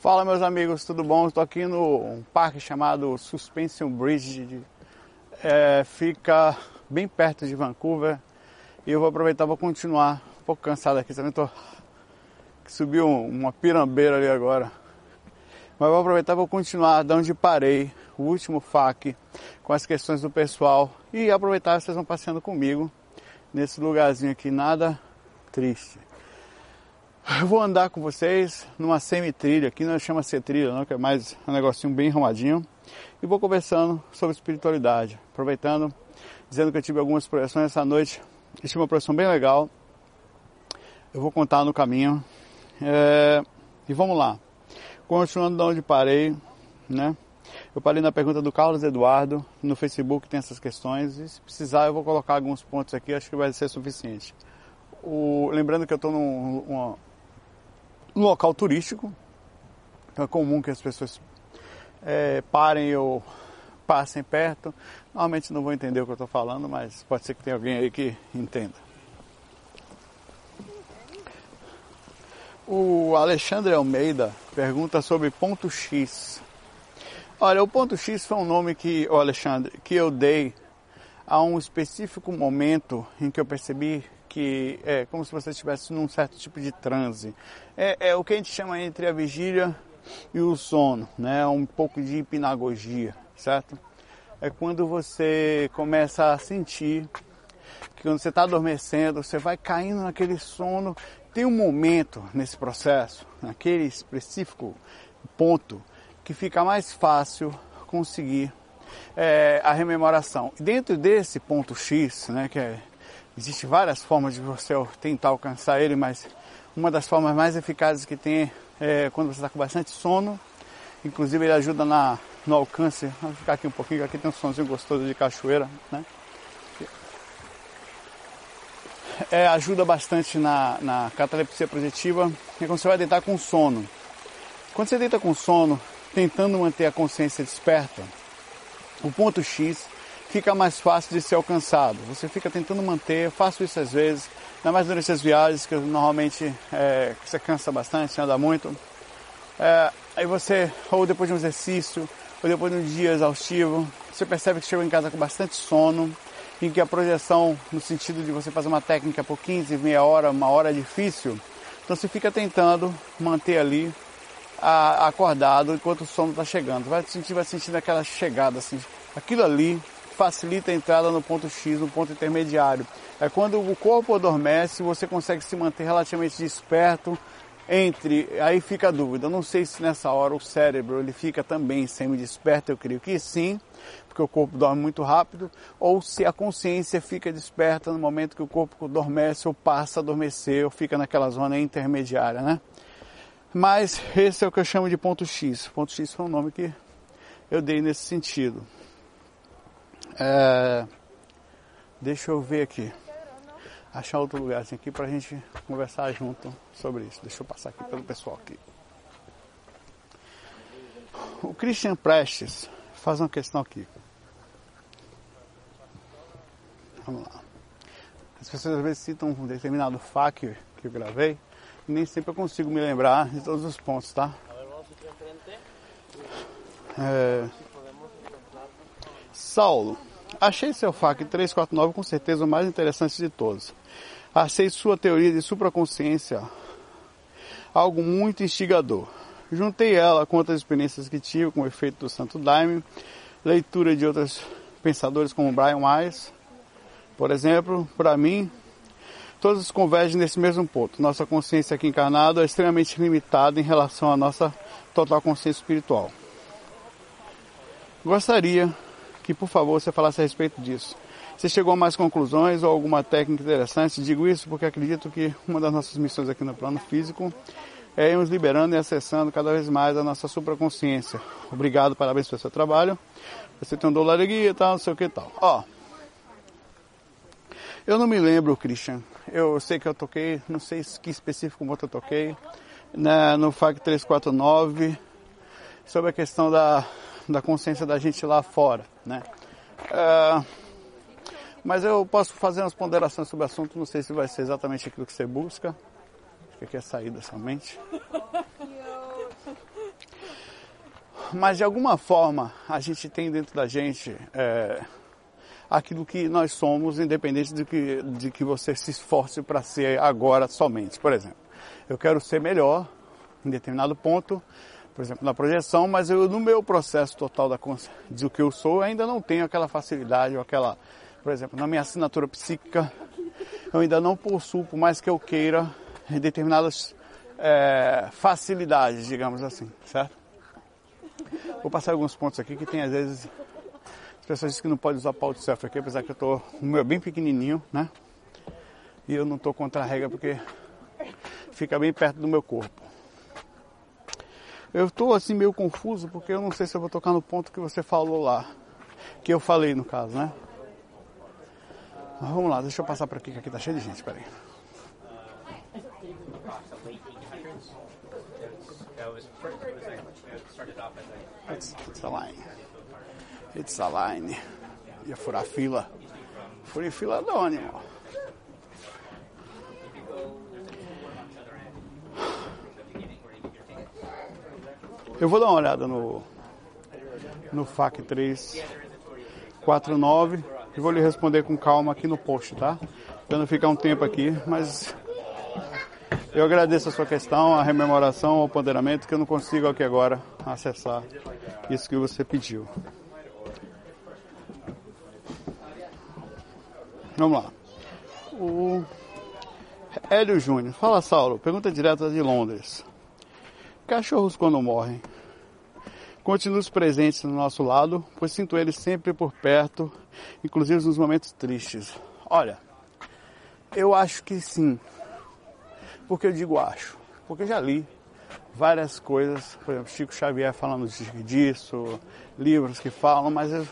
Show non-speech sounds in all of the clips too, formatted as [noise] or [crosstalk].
Fala meus amigos, tudo bom? Estou aqui no parque chamado Suspension Bridge. É, fica bem perto de Vancouver. E eu vou aproveitar para continuar. Um pouco cansado aqui, também tô subiu uma pirambeira ali agora. Mas vou aproveitar para continuar de onde parei, o último FAQ, com as questões do pessoal. E aproveitar vocês vão passeando comigo nesse lugarzinho aqui, nada triste. Eu vou andar com vocês numa semi-trilha, aqui não chama ser trilha não, que é mais um negocinho bem arrumadinho. E vou conversando sobre espiritualidade, aproveitando, dizendo que eu tive algumas projeções essa noite. Tive uma projeção bem legal. Eu vou contar no caminho. É... E vamos lá. Continuando de onde parei, né? Eu parei na pergunta do Carlos Eduardo, no Facebook tem essas questões, e se precisar eu vou colocar alguns pontos aqui, acho que vai ser suficiente. O... Lembrando que eu estou num, um local turístico. É comum que as pessoas é, parem ou passem perto. Normalmente não vou entender o que eu estou falando, mas pode ser que tenha alguém aí que entenda. O Alexandre Almeida pergunta sobre ponto X. Olha, o ponto X foi um nome que, o Alexandre, que eu dei a um específico momento em que eu percebi que é como se você estivesse num certo tipo de transe. É, é, o que a gente chama entre a vigília e o sono, né? Um pouco de hipnagogia, certo? É quando você começa a sentir que quando você está adormecendo, você vai caindo naquele sono. Tem um momento nesse processo, naquele específico ponto, que fica mais fácil conseguir é, a rememoração. Dentro desse ponto X, né, que é Existem várias formas de você tentar alcançar ele, mas uma das formas mais eficazes que tem é quando você está com bastante sono. Inclusive ele ajuda na, no alcance. Vamos ficar aqui um pouquinho, aqui tem um somzinho gostoso de cachoeira, né? É, ajuda bastante na, na catalepsia projetiva, é quando você vai deitar com sono. Quando você deita com sono, tentando manter a consciência desperta, o ponto X fica mais fácil de ser alcançado. Você fica tentando manter, eu faço isso às vezes, ainda mais durante as viagens, que normalmente é, você cansa bastante, anda muito. É, aí você, ou depois de um exercício, ou depois de um dia exaustivo, você percebe que chegou em casa com bastante sono, em que a projeção, no sentido de você fazer uma técnica por 15, meia hora, uma hora é difícil, então você fica tentando manter ali a, acordado enquanto o sono está chegando. Vai sentir, vai sentindo aquela chegada, assim, aquilo ali facilita a entrada no ponto X, no ponto intermediário. É quando o corpo adormece, você consegue se manter relativamente desperto entre, aí fica a dúvida, não sei se nessa hora o cérebro ele fica também semi-desperto, eu creio que sim, porque o corpo dorme muito rápido, ou se a consciência fica desperta no momento que o corpo adormece ou passa a adormecer, ou fica naquela zona intermediária, né? Mas esse é o que eu chamo de ponto X. Ponto X foi um nome que eu dei nesse sentido. É, deixa eu ver aqui. Achar outro lugar assim, aqui pra gente conversar junto sobre isso. Deixa eu passar aqui pelo pessoal aqui. O Christian Prestes faz uma questão aqui. Vamos lá. As pessoas às vezes citam um determinado FAQ que eu gravei e nem sempre eu consigo me lembrar de todos os pontos, tá? É... Saulo, Achei seu FAQ 349 com certeza o mais interessante de todos. Achei sua teoria de supraconsciência algo muito instigador. Juntei ela com outras experiências que tive com o efeito do Santo Daime, leitura de outros pensadores como Brian Weiss, por exemplo, para mim, todos convergem nesse mesmo ponto. Nossa consciência aqui encarnada é extremamente limitada em relação à nossa total consciência espiritual. Gostaria que por favor você falasse a respeito disso. Você chegou a mais conclusões ou alguma técnica interessante? Digo isso porque acredito que uma das nossas missões aqui no plano físico é irmos liberando e acessando cada vez mais a nossa supraconsciência. Obrigado, parabéns pelo seu trabalho. Você tem um dólar guia e tal, não sei o que tal. Ó, eu não me lembro, Christian. Eu sei que eu toquei, não sei que específico moto eu toquei, né, no FAC 349, sobre a questão da da consciência da gente lá fora, né? É, mas eu posso fazer umas ponderações sobre o assunto, não sei se vai ser exatamente aquilo que você busca. Acho que aqui é saída somente. Mas de alguma forma a gente tem dentro da gente é, aquilo que nós somos, independente de que, de que você se esforce para ser agora somente. Por exemplo, eu quero ser melhor em determinado ponto, por exemplo, na projeção, mas eu no meu processo total da de o que eu sou, ainda não tenho aquela facilidade ou aquela, por exemplo, na minha assinatura psíquica, eu ainda não possuo, por mais que eu queira, determinadas é, facilidades, digamos assim, certo? Vou passar alguns pontos aqui que tem às vezes as pessoas dizem que não pode usar pau de selfie aqui, apesar que eu tô o meu é bem pequenininho, né? E eu não tô contra a regra porque fica bem perto do meu corpo. Eu tô assim meio confuso porque eu não sei se eu vou tocar no ponto que você falou lá, que eu falei no caso, né? Mas vamos lá, deixa eu passar por aqui que aqui tá cheio de gente, peraí. It's, a line. It's a line. Ia furar fila. Furei fila de onde, Eu vou dar uma olhada no, no FAC 349 e vou lhe responder com calma aqui no post, tá? Pra não ficar um tempo aqui, mas eu agradeço a sua questão, a rememoração, o ponderamento, que eu não consigo aqui agora acessar isso que você pediu. Vamos lá. O Hélio Júnior. Fala, Saulo. Pergunta direta de Londres. Cachorros quando morrem, continuam presentes no nosso lado, pois sinto eles sempre por perto, inclusive nos momentos tristes. Olha, eu acho que sim. Por que eu digo acho? Porque eu já li várias coisas, por exemplo, Chico Xavier falando disso, livros que falam, mas eu,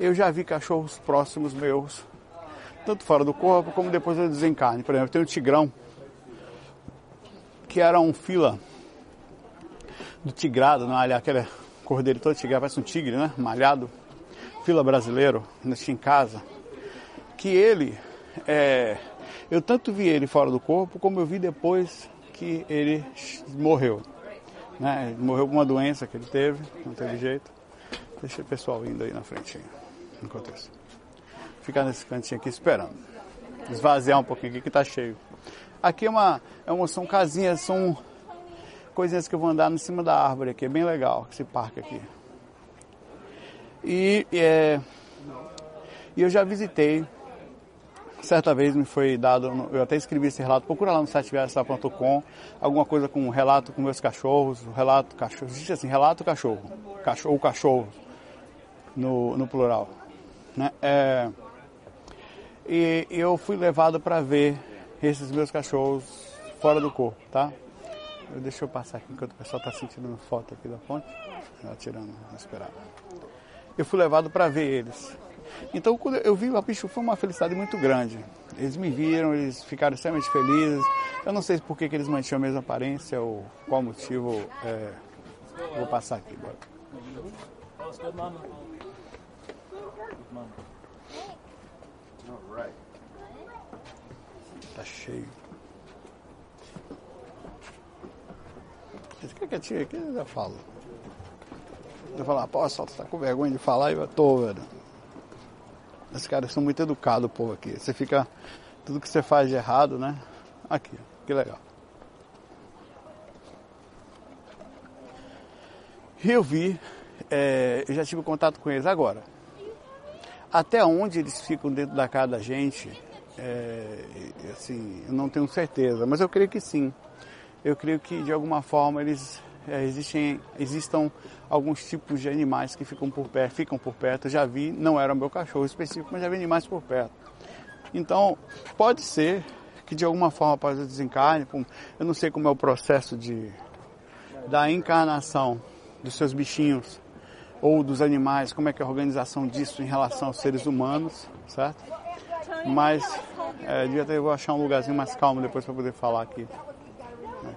eu já vi cachorros próximos meus, tanto fora do corpo como depois do desencarne. Por exemplo, tem um tigrão, que era um fila do tigrado, não, ali, aquele cordeiro todo tigrado, parece um tigre, né? Malhado, fila brasileiro, ainda tinha em casa, que ele é, eu tanto vi ele fora do corpo, como eu vi depois que ele morreu. Né? Morreu com uma doença que ele teve, não teve jeito. Deixa o pessoal indo aí na frente, enquanto isso. Ficar nesse cantinho aqui esperando. Esvaziar um pouquinho aqui que tá cheio. Aqui é uma, é uma são casinhas, são coisinhas que eu vou andar em cima da árvore aqui, é bem legal esse parque aqui. E, é, e eu já visitei Certa vez me foi dado, eu até escrevi esse relato, procura lá no site viajasa.com, alguma coisa com relato com meus cachorros, relato cachorro, existe assim, relato cachorro, cachorro cachorro, no, no plural. Né? É, e eu fui levado para ver esses meus cachorros fora do corpo, tá? Deixa eu passar aqui enquanto o pessoal está sentindo foto aqui da ponte, tirando, esperar. Eu fui levado para ver eles. Então, quando eu vi o bicho, foi uma felicidade muito grande. Eles me viram, eles ficaram extremamente felizes. Eu não sei por que, que eles mantinham a mesma aparência ou qual motivo. É... Vou passar aqui agora. Tá cheio. Fica quietinho aqui, eu já falo. Eu falar, pô, só tá com vergonha de falar eu tô, velho. Os caras são muito educados, o povo aqui. Você fica. Tudo que você faz de errado, né? Aqui, que legal. Eu vi, é, eu já tive contato com eles agora. Até onde eles ficam dentro da casa da gente, é, assim, eu não tenho certeza, mas eu creio que sim. Eu creio que de alguma forma eles é, existem, existam alguns tipos de animais que ficam por perto, ficam por perto. Já vi, não era o meu cachorro específico, mas já vi animais por perto. Então, pode ser que de alguma forma após o desencarne, eu não sei como é o processo de da encarnação dos seus bichinhos ou dos animais, como é que é a organização disso em relação aos seres humanos, certo? Mas é, devia ter, vou achar um lugarzinho mais calmo depois para poder falar aqui.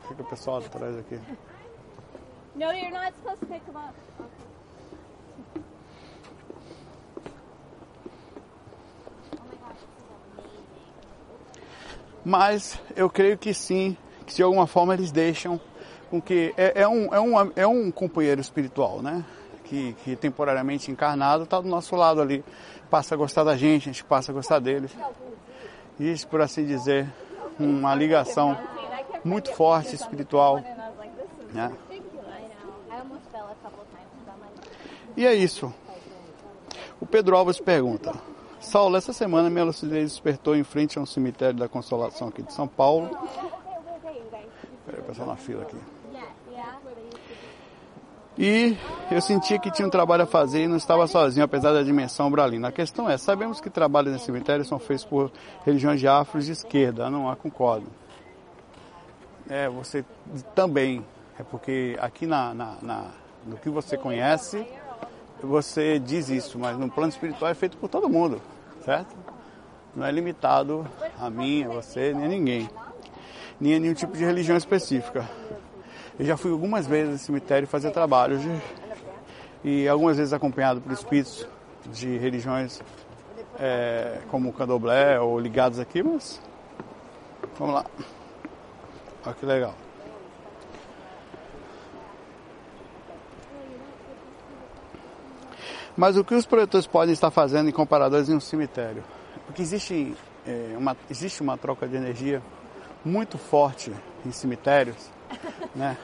Fica o pessoal atrás aqui. No, you're not supposed to pick them up. Mas eu creio que sim, que de alguma forma eles deixam com que é, é, um, é, um, é um companheiro espiritual, né? Que, que temporariamente encarnado está do nosso lado ali, passa a gostar da gente, a gente passa a gostar deles. Isso, por assim dizer, uma ligação muito forte espiritual. Né? E é isso. O Pedro Alves pergunta: Saulo, essa semana minha lucidez despertou em frente a um cemitério da Consolação aqui de São Paulo. Peraí, passar na fila aqui. E eu sentia que tinha um trabalho a fazer e não estava sozinho, apesar da dimensão bralina. A questão é, sabemos que trabalhos nesse cemitério são feitos por religiões de afros de esquerda, não há concordo. É, você também, é porque aqui na, na, na, no que você conhece, você diz isso, mas no plano espiritual é feito por todo mundo, certo? Não é limitado a mim, a você, nem a ninguém. Nem a nenhum tipo de religião específica. Eu já fui algumas vezes no cemitério fazer trabalhos de, e algumas vezes acompanhado por espíritos de religiões é, como o candomblé ou ligados aqui, mas vamos lá. Olha que legal. Mas o que os projetores podem estar fazendo em comparadores em um cemitério? Porque existe, é, uma, existe uma troca de energia muito forte em cemitérios, [laughs] né?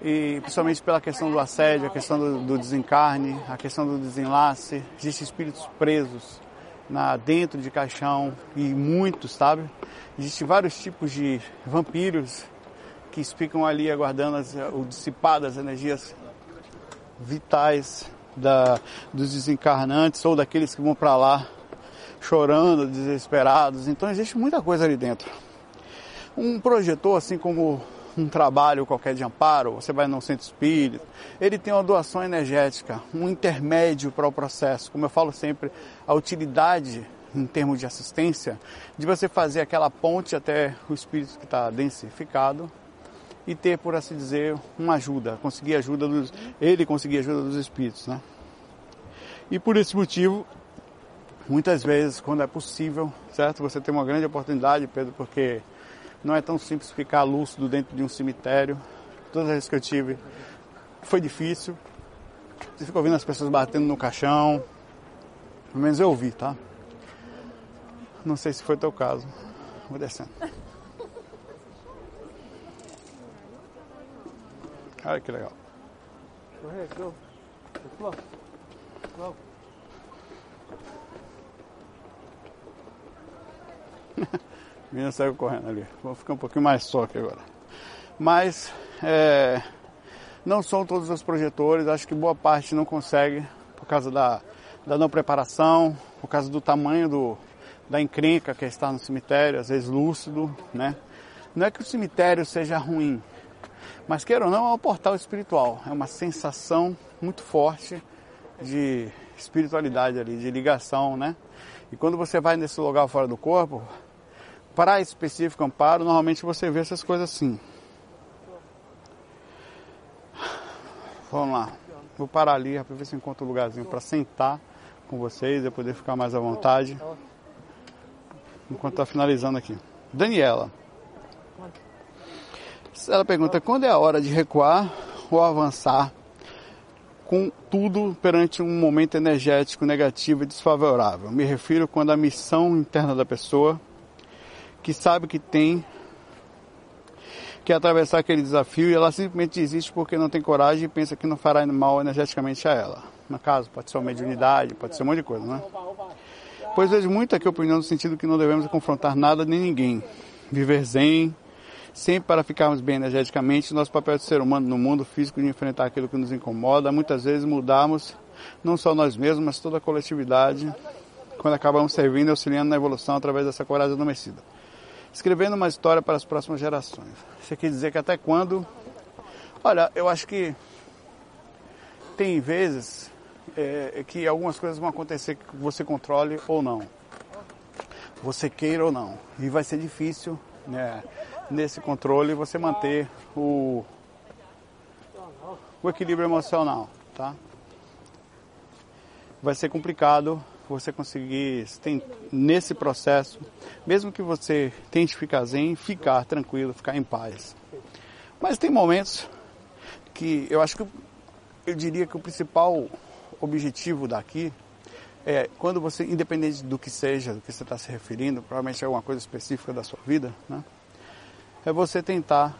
E principalmente pela questão do assédio, a questão do, do desencarne, a questão do desenlace. Existem espíritos presos na, dentro de caixão e muitos, sabe? Existem vários tipos de vampiros que ficam ali aguardando as, o dissipar das energias vitais da, dos desencarnantes ou daqueles que vão para lá chorando, desesperados. Então existe muita coisa ali dentro. Um projetor, assim como um trabalho qualquer de amparo, você vai num centro espírita, ele tem uma doação energética, um intermédio para o processo. Como eu falo sempre, a utilidade em termos de assistência, de você fazer aquela ponte até o espírito que está densificado e ter, por assim dizer, uma ajuda, conseguir ajuda dos, ele conseguir ajuda dos espíritos, né? E por esse motivo, muitas vezes, quando é possível, certo? Você tem uma grande oportunidade, Pedro, porque não é tão simples ficar lúcido dentro de um cemitério. Todas as vezes que eu tive, foi difícil. Você fica ouvindo as pessoas batendo no caixão. Pelo menos eu ouvi, tá? Não sei se foi teu caso. Vou descendo. Olha que legal. Go ahead, go. Go. Go. A menina saiu correndo ali. Vou ficar um pouquinho mais só aqui agora. Mas é, não são todos os projetores, acho que boa parte não consegue por causa da, da não preparação, por causa do tamanho do, da encrenca que está no cemitério, às vezes lúcido, né? Não é que o cemitério seja ruim, mas queira ou não, é um portal espiritual, é uma sensação muito forte de espiritualidade ali, de ligação, né? E quando você vai nesse lugar fora do corpo, para específico amparo, normalmente você vê essas coisas assim. Vamos lá. Vou parar ali para ver se encontro um lugarzinho para sentar com vocês e poder ficar mais à vontade. Enquanto está finalizando aqui. Daniela. Ela pergunta quando é a hora de recuar ou avançar com tudo perante um momento energético negativo e desfavorável. Me refiro quando a missão interna da pessoa, que sabe que tem que atravessar aquele desafio e ela simplesmente desiste porque não tem coragem e pensa que não fará mal energeticamente a ela. No caso, pode ser uma mediunidade, pode ser um monte de coisa, né? Pois vejo muito aqui opinião no sentido que não devemos confrontar nada nem ninguém. Viver zen, sempre para ficarmos bem energeticamente, nosso papel de ser humano no mundo físico de enfrentar aquilo que nos incomoda, muitas vezes mudarmos não só nós mesmos, mas toda a coletividade, quando acabamos servindo e auxiliando na evolução através dessa coragem adormecida. Escrevendo uma história para as próximas gerações. Isso quer dizer que até quando. Olha, eu acho que tem vezes é, que algumas coisas vão acontecer que você controle ou não. Você queira ou não. E vai ser difícil, né? Nesse controle você manter o, o equilíbrio emocional, tá? Vai ser complicado você conseguir nesse processo, mesmo que você tente ficar zen, ficar tranquilo, ficar em paz. Mas tem momentos que eu acho que eu diria que o principal objetivo daqui é quando você, independente do que seja, do que você está se referindo, provavelmente é alguma coisa específica da sua vida, né? É você tentar,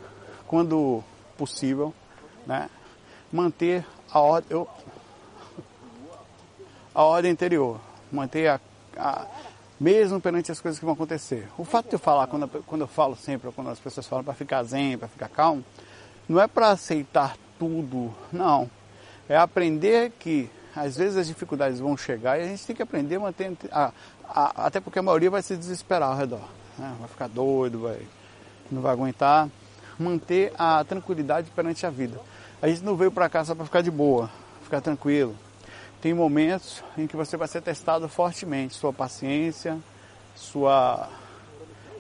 quando possível, né, manter a ordem, eu, a ordem interior, manter a, a, mesmo perante as coisas que vão acontecer. O fato de eu falar, quando, quando eu falo sempre, quando as pessoas falam para ficar zen, para ficar calmo, não é para aceitar tudo, não. É aprender que às vezes as dificuldades vão chegar e a gente tem que aprender a manter, a, a, até porque a maioria vai se desesperar ao redor, né? vai ficar doido, vai, não vai aguentar, manter a tranquilidade perante a vida. A gente não veio para cá só para ficar de boa, ficar tranquilo. Tem momentos em que você vai ser testado fortemente, sua paciência, sua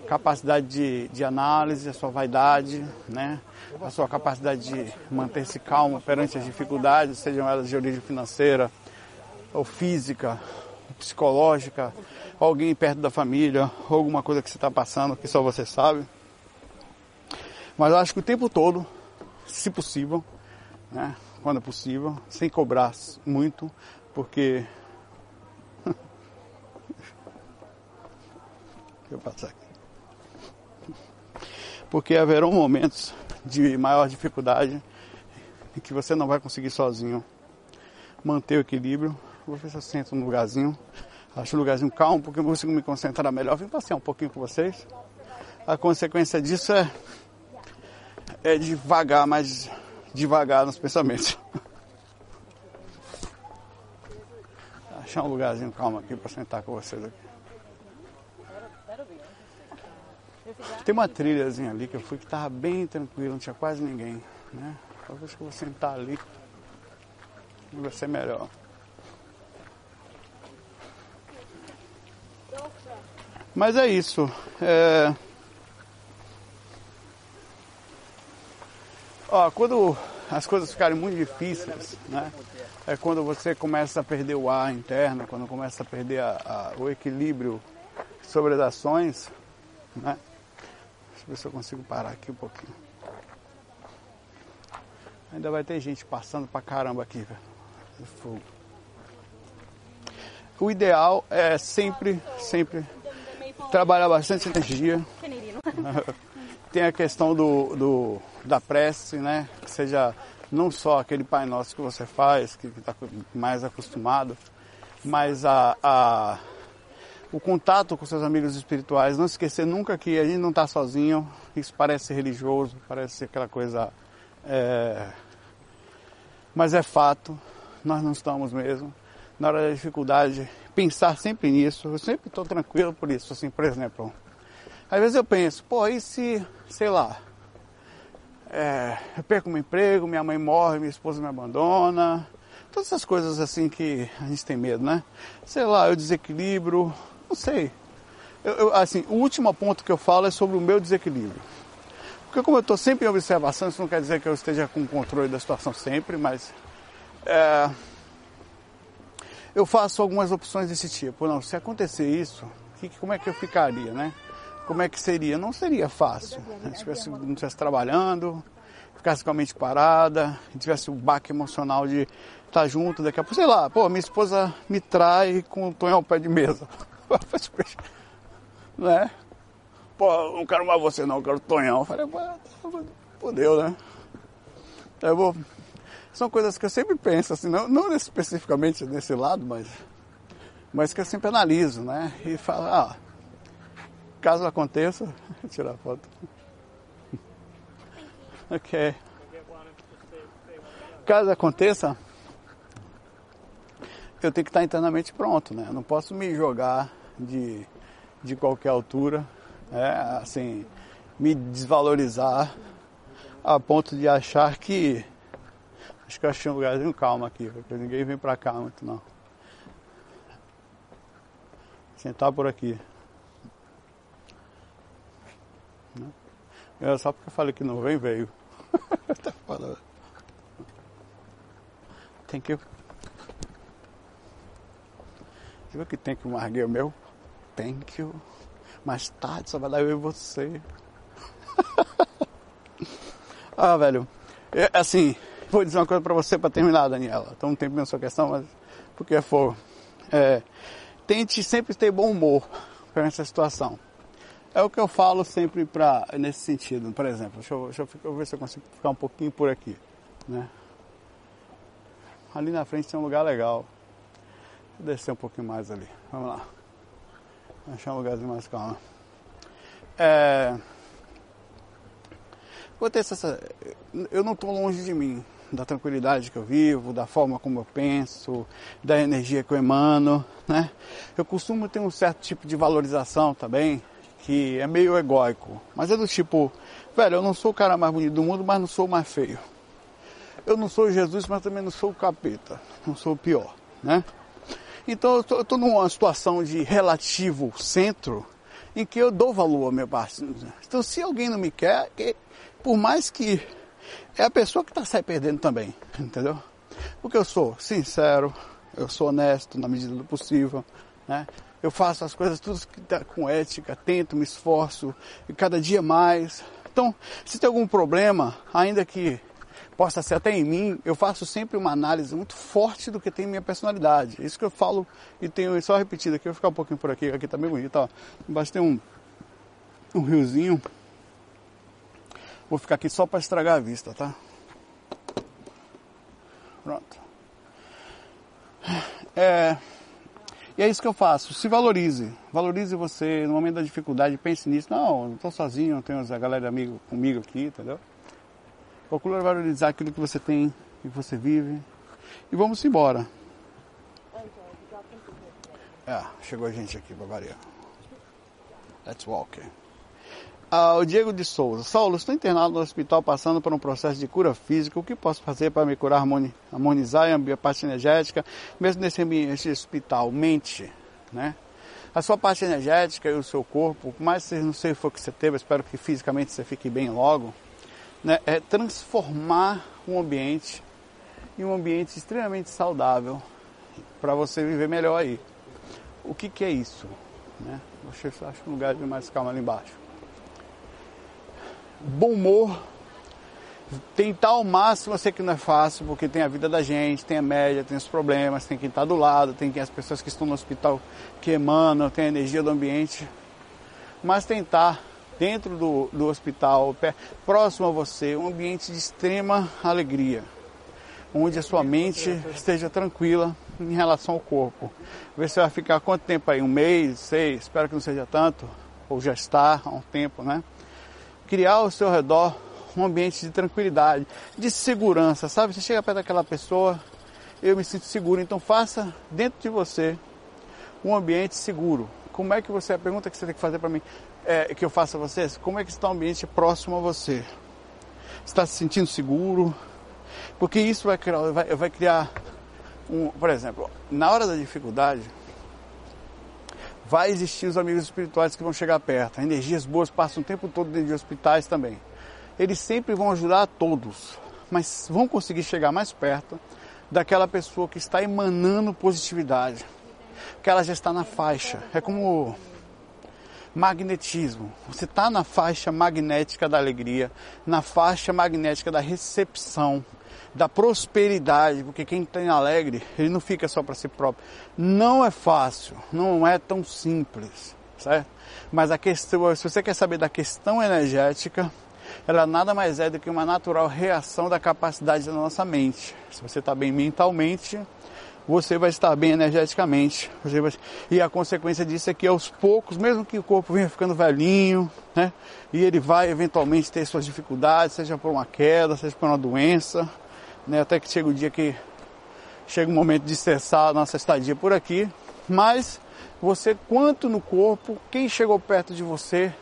capacidade de, de análise, a sua vaidade, né? a sua capacidade de manter-se calmo perante as dificuldades, sejam elas de origem financeira ou física, psicológica, alguém perto da família, ou alguma coisa que você está passando que só você sabe. Mas eu acho que o tempo todo, se possível, né, quando é possível, sem cobrar muito, porque. [laughs] Deixa eu passar aqui. Porque haverão momentos de maior dificuldade em que você não vai conseguir sozinho manter o equilíbrio. Vou ver se eu sento num lugarzinho. Acho um lugarzinho calmo, porque eu consigo me concentrar melhor. Vim passear um pouquinho com vocês. A consequência disso é, é devagar, mais devagar nos pensamentos. Achar um lugarzinho calmo aqui para sentar com vocês aqui. Tem uma trilhazinha ali que eu fui que tava bem tranquilo, não tinha quase ninguém, né? Talvez que eu vou sentar ali vai ser melhor. Mas é isso. É... Ó, quando as coisas ficarem muito difíceis, né? É quando você começa a perder o ar interno, quando começa a perder a, a, o equilíbrio sobre as ações, né? Deixa eu ver se eu consigo parar aqui um pouquinho. Ainda vai ter gente passando pra caramba aqui, velho. Fogo. O ideal é sempre, sempre trabalhar bastante energia. [laughs] Tem a questão do, do, da prece, né? Que seja não só aquele Pai Nosso que você faz, que está mais acostumado, mas a, a o contato com seus amigos espirituais, não esquecer nunca que a gente não está sozinho, isso parece religioso, parece aquela coisa. É... Mas é fato, nós não estamos mesmo. Na hora da dificuldade, pensar sempre nisso, eu sempre estou tranquilo por isso, assim, por exemplo. Às vezes eu penso, pô, e se, sei lá, é, eu perco meu emprego, minha mãe morre, minha esposa me abandona, todas essas coisas assim que a gente tem medo, né? Sei lá, eu desequilibro, não sei. Eu, eu, assim, o último ponto que eu falo é sobre o meu desequilíbrio. Porque como eu estou sempre em observação, isso não quer dizer que eu esteja com controle da situação sempre, mas é, eu faço algumas opções desse tipo. Não, se acontecer isso, que, como é que eu ficaria, né? Como é que seria? Não seria fácil. Se tivesse, não estivesse trabalhando, ficasse com a mente parada, tivesse o baque emocional de estar junto, daqui a pouco, sei lá, pô, minha esposa me trai com o tonho ao pé de mesa. [laughs] né? Pô, não quero mais você não, quero Tonhão. Eu falei, fodeu, né? Eu vou. São coisas que eu sempre penso, assim, não, não especificamente nesse lado, mas, mas que eu sempre analiso, né? E falo, ah, caso aconteça, [laughs] tirar foto. ok. Caso aconteça, eu tenho que estar internamente pronto, né? Eu não posso me jogar de, de qualquer altura, é, assim, me desvalorizar a ponto de achar que. Acho que eu achei um lugarzinho calmo aqui, porque ninguém vem pra cá muito não. Sentar por aqui. É só porque eu falei que não vem, veio. [laughs] tá falando. Tem que. Viu que tem que um argueiro meu? Thank you. Mais tarde só vai dar eu e você. [laughs] ah, velho. É, assim, vou dizer uma coisa para você para terminar, Daniela. Então não tem na sua questão, mas porque é fogo. É, tente sempre ter bom humor para essa situação. É o que eu falo sempre pra, nesse sentido. Por exemplo, deixa eu, deixa eu, ver se eu consigo ficar um pouquinho por aqui. Né? Ali na frente tem um lugar legal. Vou descer um pouquinho mais ali. Vamos lá. Achar um lugarzinho mais calmo. É... Vou ter essa... Eu não estou longe de mim, da tranquilidade que eu vivo, da forma como eu penso, da energia que eu emano, né? Eu costumo ter um certo tipo de valorização também, que é meio egóico, mas é do tipo, velho, eu não sou o cara mais bonito do mundo, mas não sou o mais feio. Eu não sou Jesus, mas também não sou o capeta, não sou o pior, né? Então eu estou numa situação de relativo centro em que eu dou valor à minha parte. Então se alguém não me quer, por mais que é a pessoa que está se perdendo também, entendeu? Porque eu sou sincero, eu sou honesto na medida do possível, né? Eu faço as coisas tudo com ética, tento, me esforço, e cada dia mais. Então, se tem algum problema, ainda que possa ser até em mim, eu faço sempre uma análise muito forte do que tem em minha personalidade. É isso que eu falo e tenho só repetido aqui, eu vou ficar um pouquinho por aqui, aqui tá bem bonito, ó. Embaixo tem um, um riozinho. Vou ficar aqui só para estragar a vista, tá? Pronto. É, e é isso que eu faço. Se valorize. Valorize você no momento da dificuldade. Pense nisso. Não, não estou sozinho, tenho a galera amigo comigo aqui, entendeu? Procura valorizar aquilo que você tem, que você vive. E vamos embora. É, chegou a gente aqui para variar. Let's walk. Ah, o Diego de Souza. Saulo, estou internado no hospital passando por um processo de cura física. O que posso fazer para me curar, harmonizar a parte energética, mesmo nesse ambiente hospital? Mente, né? A sua parte energética e o seu corpo, por mais que não sei o que que você teve, espero que fisicamente você fique bem logo, né? É transformar um ambiente em um ambiente extremamente saudável para você viver melhor aí. O que, que é isso? Né? Acho um lugar de mais calma ali embaixo bom humor, tentar ao máximo, eu sei que não é fácil, porque tem a vida da gente, tem a média, tem os problemas, tem quem está do lado, tem as pessoas que estão no hospital que emanam, tem a energia do ambiente. Mas tentar, dentro do, do hospital, próximo a você, um ambiente de extrema alegria, onde a sua mente esteja tranquila em relação ao corpo. Ver se vai ficar quanto tempo aí? Um mês, seis, espero que não seja tanto, ou já está há um tempo, né? Criar ao seu redor um ambiente de tranquilidade, de segurança, sabe? Você chega perto daquela pessoa, eu me sinto seguro, então faça dentro de você um ambiente seguro. Como é que você, a pergunta que você tem que fazer para mim, é, que eu faço a vocês, como é que está o ambiente próximo a você? Está se sentindo seguro? Porque isso vai criar, vai, vai criar um, por exemplo, na hora da dificuldade, vai existir os amigos espirituais que vão chegar perto. Energias boas passam o tempo todo dentro de hospitais também. Eles sempre vão ajudar a todos, mas vão conseguir chegar mais perto daquela pessoa que está emanando positividade, que ela já está na faixa. É como magnetismo. Você está na faixa magnética da alegria, na faixa magnética da recepção, da prosperidade, porque quem tem alegre, ele não fica só para si próprio. Não é fácil, não é tão simples, certo? Mas a questão, se você quer saber da questão energética, ela nada mais é do que uma natural reação da capacidade da nossa mente. Se você está bem mentalmente, você vai estar bem energeticamente. Vai... E a consequência disso é que aos poucos, mesmo que o corpo venha ficando velhinho, né? E ele vai eventualmente ter suas dificuldades, seja por uma queda, seja por uma doença, né? Até que chega o dia que chega o momento de cessar a nossa estadia por aqui. Mas você, quanto no corpo, quem chegou perto de você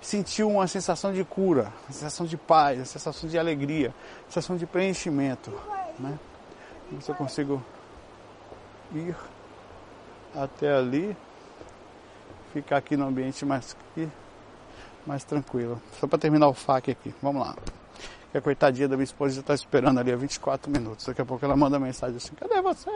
sentiu uma sensação de cura, uma sensação de paz, uma sensação de alegria, uma sensação de preenchimento, né? Se eu consigo ir até ali, ficar aqui no ambiente mais, mais tranquilo. Só para terminar o FAQ aqui, vamos lá. E a coitadinha da minha esposa já está esperando ali há 24 minutos. Daqui a pouco ela manda mensagem assim, cadê você?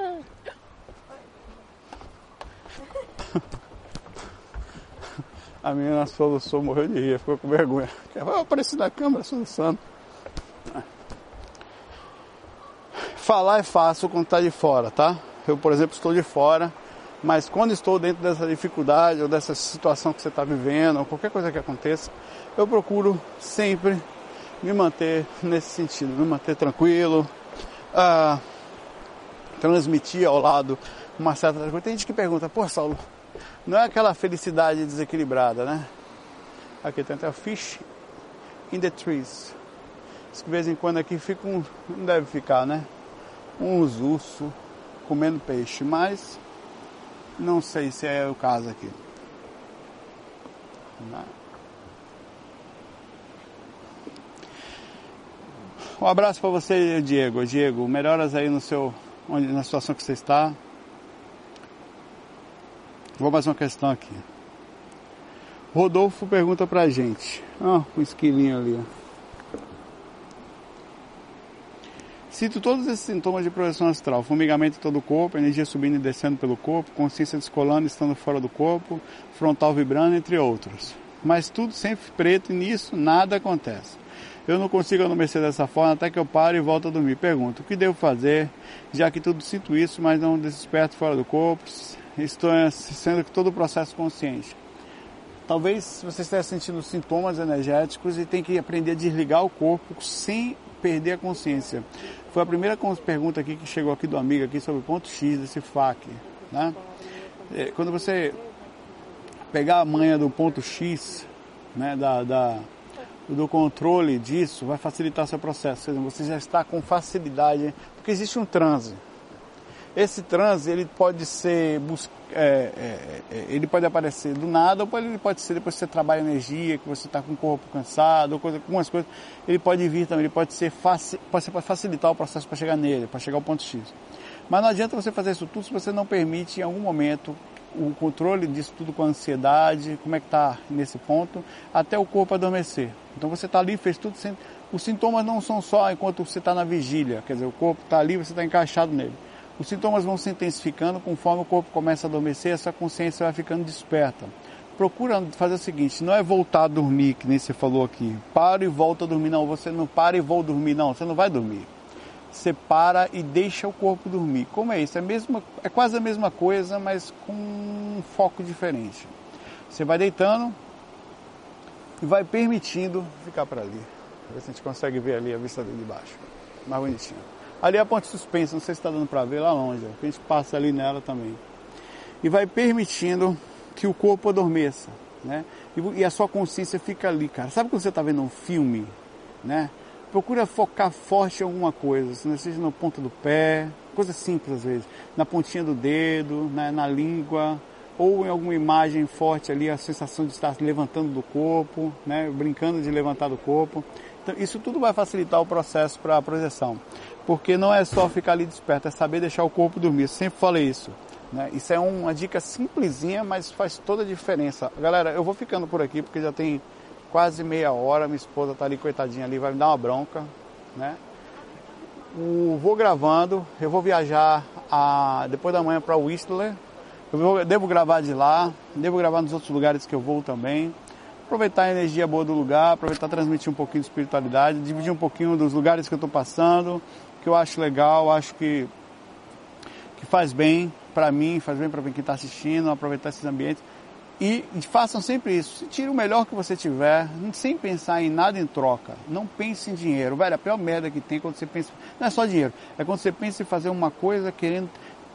A menina soluçou, morreu de rir, ficou com vergonha. Vai aparecer na câmera soluçando. falar é fácil quando está de fora, tá? Eu, por exemplo, estou de fora, mas quando estou dentro dessa dificuldade ou dessa situação que você está vivendo, ou qualquer coisa que aconteça, eu procuro sempre me manter nesse sentido, me manter tranquilo, uh, transmitir ao lado uma certa coisa. Tem gente que pergunta, pô Saulo, não é aquela felicidade desequilibrada, né? Aqui tem até fish in the trees. Diz que de vez em quando aqui fica um, não deve ficar, né? Uns ursos comendo peixe, mas não sei se é o caso aqui. Um abraço para você, Diego. Diego, melhoras aí no seu, onde, na situação que você está. Vou mais uma questão aqui. Rodolfo pergunta pra gente. Oh, um esquilinho ali, ó. Cito todos esses sintomas de projeção astral: fumigamento em todo o corpo, energia subindo e descendo pelo corpo, consciência descolando estando fora do corpo, frontal vibrando, entre outros. Mas tudo sempre preto e nisso nada acontece. Eu não consigo adormecer dessa forma até que eu paro e volto a dormir. Pergunto: o que devo fazer, já que tudo sinto isso, mas não desperto fora do corpo? Estou sendo que todo o processo consciente. Talvez você esteja sentindo sintomas energéticos e tem que aprender a desligar o corpo sem perder a consciência. Foi a primeira pergunta aqui que chegou aqui do amigo aqui sobre o ponto X desse FAC. Né? É, quando você pegar a manha do ponto X, né, da, da, do controle disso, vai facilitar seu processo. Você já está com facilidade, porque existe um transe. Esse transe ele pode ser é, é, é, ele pode aparecer do nada ou ele pode ser depois que você trabalha energia, que você está com o corpo cansado, ou coisa, algumas coisas. Ele pode vir também, ele pode ser faci, pode facilitar o processo para chegar nele, para chegar ao ponto X. Mas não adianta você fazer isso tudo se você não permite em algum momento o controle disso tudo com a ansiedade, como é que está nesse ponto, até o corpo adormecer. Então você está ali, fez tudo sem... Os sintomas não são só enquanto você está na vigília, quer dizer, o corpo está ali, você está encaixado nele. Os sintomas vão se intensificando conforme o corpo começa a adormecer, essa consciência vai ficando desperta. Procura fazer o seguinte, não é voltar a dormir, que nem você falou aqui. Para e volta a dormir. Não, você não para e a dormir. Não, você não vai dormir. Você para e deixa o corpo dormir. Como é isso? É, mesmo, é quase a mesma coisa, mas com um foco diferente. Você vai deitando e vai permitindo ficar para ali. Ver se a gente consegue ver ali a vista de baixo. Mais bonitinho. Ali é a ponte suspensa, não sei se está dando para ver lá longe, a gente passa ali nela também. E vai permitindo que o corpo adormeça, né? E, e a sua consciência fica ali, cara. Sabe quando você está vendo um filme, né? Procura focar forte em alguma coisa, se não seja no ponto do pé, coisa simples às vezes, na pontinha do dedo, né? na língua, ou em alguma imagem forte ali, a sensação de estar levantando do corpo, né? brincando de levantar do corpo. Então, isso tudo vai facilitar o processo para a projeção. Porque não é só ficar ali desperto, é saber deixar o corpo dormir. Eu sempre falei isso. Né? Isso é uma dica simplesinha, mas faz toda a diferença. Galera, eu vou ficando por aqui porque já tem quase meia hora. Minha esposa está ali, coitadinha ali, vai me dar uma bronca. Né? O, vou gravando, eu vou viajar a, depois da manhã para Whistler. Eu vou, devo gravar de lá, devo gravar nos outros lugares que eu vou também aproveitar a energia boa do lugar, aproveitar transmitir um pouquinho de espiritualidade, dividir um pouquinho dos lugares que eu estou passando, que eu acho legal, acho que, que faz bem para mim, faz bem para quem está assistindo, aproveitar esses ambientes. E, façam sempre isso. Tire o melhor que você tiver, sem pensar em nada em troca. Não pense em dinheiro. Velho, a pior merda que tem é quando você pensa. Não é só dinheiro, é quando você pensa em fazer uma coisa querendo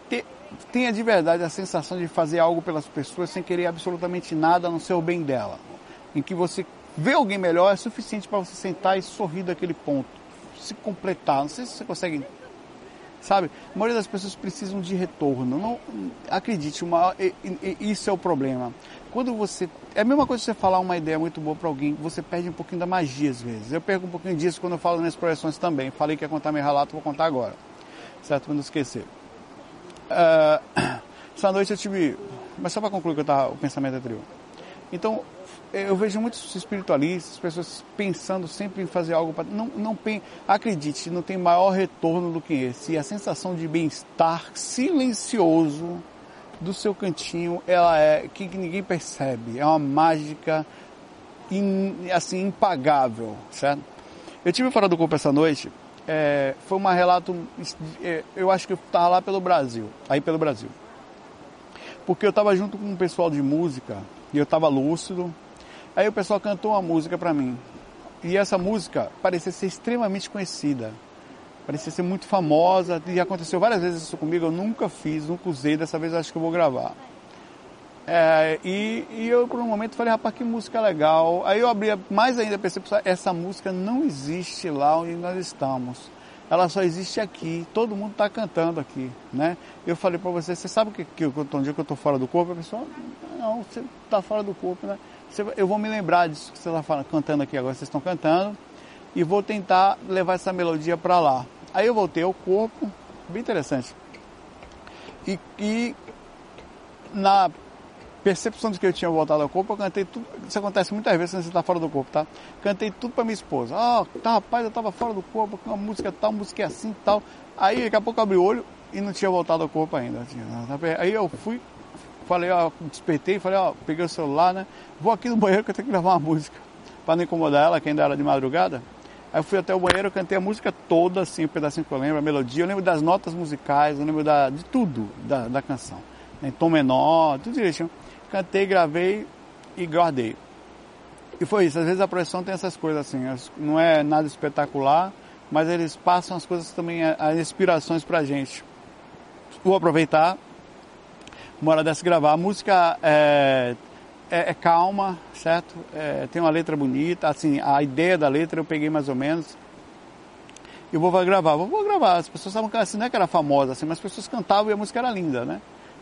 ter, tenha de verdade a sensação de fazer algo pelas pessoas sem querer absolutamente nada no seu bem dela em que você vê alguém melhor é suficiente para você sentar e sorrir daquele ponto, se completar. Não sei se você consegue, sabe? A maioria das pessoas precisam de retorno. Não acredite, uma, isso é o problema. Quando você é a mesma coisa você falar uma ideia muito boa para alguém, você perde um pouquinho da magia às vezes. Eu perco um pouquinho disso quando eu falo minhas projeções também. Falei que ia contar meu relato, vou contar agora, certo? Para não esquecer. Uh, [clears throat] essa noite eu tive, mas só para concluir que eu tava, o pensamento anterior. Então, eu vejo muitos espiritualistas, pessoas pensando sempre em fazer algo para. Não, não, acredite, não tem maior retorno do que esse. E a sensação de bem-estar silencioso do seu cantinho, ela é que ninguém percebe. É uma mágica in, assim impagável, certo? Eu tive fora do corpo essa noite é, foi um relato, é, eu acho que eu estava lá pelo Brasil, aí pelo Brasil. Porque eu estava junto com um pessoal de música e eu estava lúcido. Aí o pessoal cantou uma música para mim. E essa música parecia ser extremamente conhecida. Parecia ser muito famosa. E aconteceu várias vezes isso comigo. Eu nunca fiz, nunca usei. Dessa vez acho que eu vou gravar. É, e, e, eu por um momento falei, rapaz, que música legal. Aí eu abri mais ainda a percepção, essa música não existe lá onde nós estamos. Ela só existe aqui, todo mundo está cantando aqui, né? Eu falei para você, você sabe que, que, um dia que eu estou fora do corpo? A pessoa, não, você está fora do corpo, né? Você, eu vou me lembrar disso que você está cantando aqui agora, vocês estão cantando, e vou tentar levar essa melodia para lá. Aí eu voltei ao corpo, bem interessante. E, e na percepção de que eu tinha voltado ao corpo, eu cantei tudo. Isso acontece muitas vezes quando você está fora do corpo, tá? Cantei tudo para minha esposa. Ah, tá, rapaz, eu estava fora do corpo, uma música tal, música assim tal. Aí daqui a pouco eu abri o olho e não tinha voltado ao corpo ainda. Tá aí eu fui, falei, ó, despertei, falei, ó, peguei o celular, né? Vou aqui no banheiro que eu tenho que gravar uma música. Para não incomodar ela, que ainda era de madrugada. Aí eu fui até o banheiro, cantei a música toda, assim, o um pedacinho que eu lembro, a melodia, eu lembro das notas musicais, eu lembro da, de tudo da, da canção. Em tom menor, tudo direitinho cantei, gravei e guardei. E foi isso, às vezes a projeção tem essas coisas assim, não é nada espetacular, mas eles passam as coisas também, as inspirações pra gente. Vou aproveitar, uma hora dessa gravar. A música é, é, é calma, certo? É, tem uma letra bonita, assim, a ideia da letra eu peguei mais ou menos. E vou gravar, vou, vou gravar. As pessoas estavam assim, não é que era famosa, assim, mas as pessoas cantavam e a música era linda, né?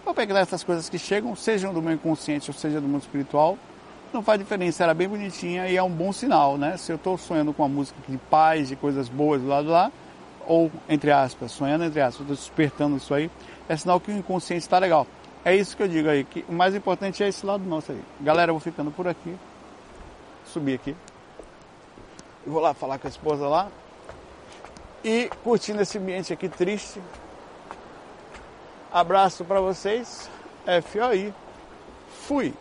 Vou pegar essas coisas que chegam, sejam do meu inconsciente ou seja do mundo espiritual, não faz diferença, era bem bonitinha e é um bom sinal, né? Se eu estou sonhando com uma música de paz, de coisas boas do lado de lá, ou, entre aspas, sonhando, entre aspas, estou despertando isso aí, é sinal que o inconsciente está legal. É isso que eu digo aí, que o mais importante é esse lado nosso aí. Galera, eu vou ficando por aqui, subir aqui, eu vou lá falar com a esposa lá, e curtindo esse ambiente aqui triste, Abraço para vocês. FOI. Fui.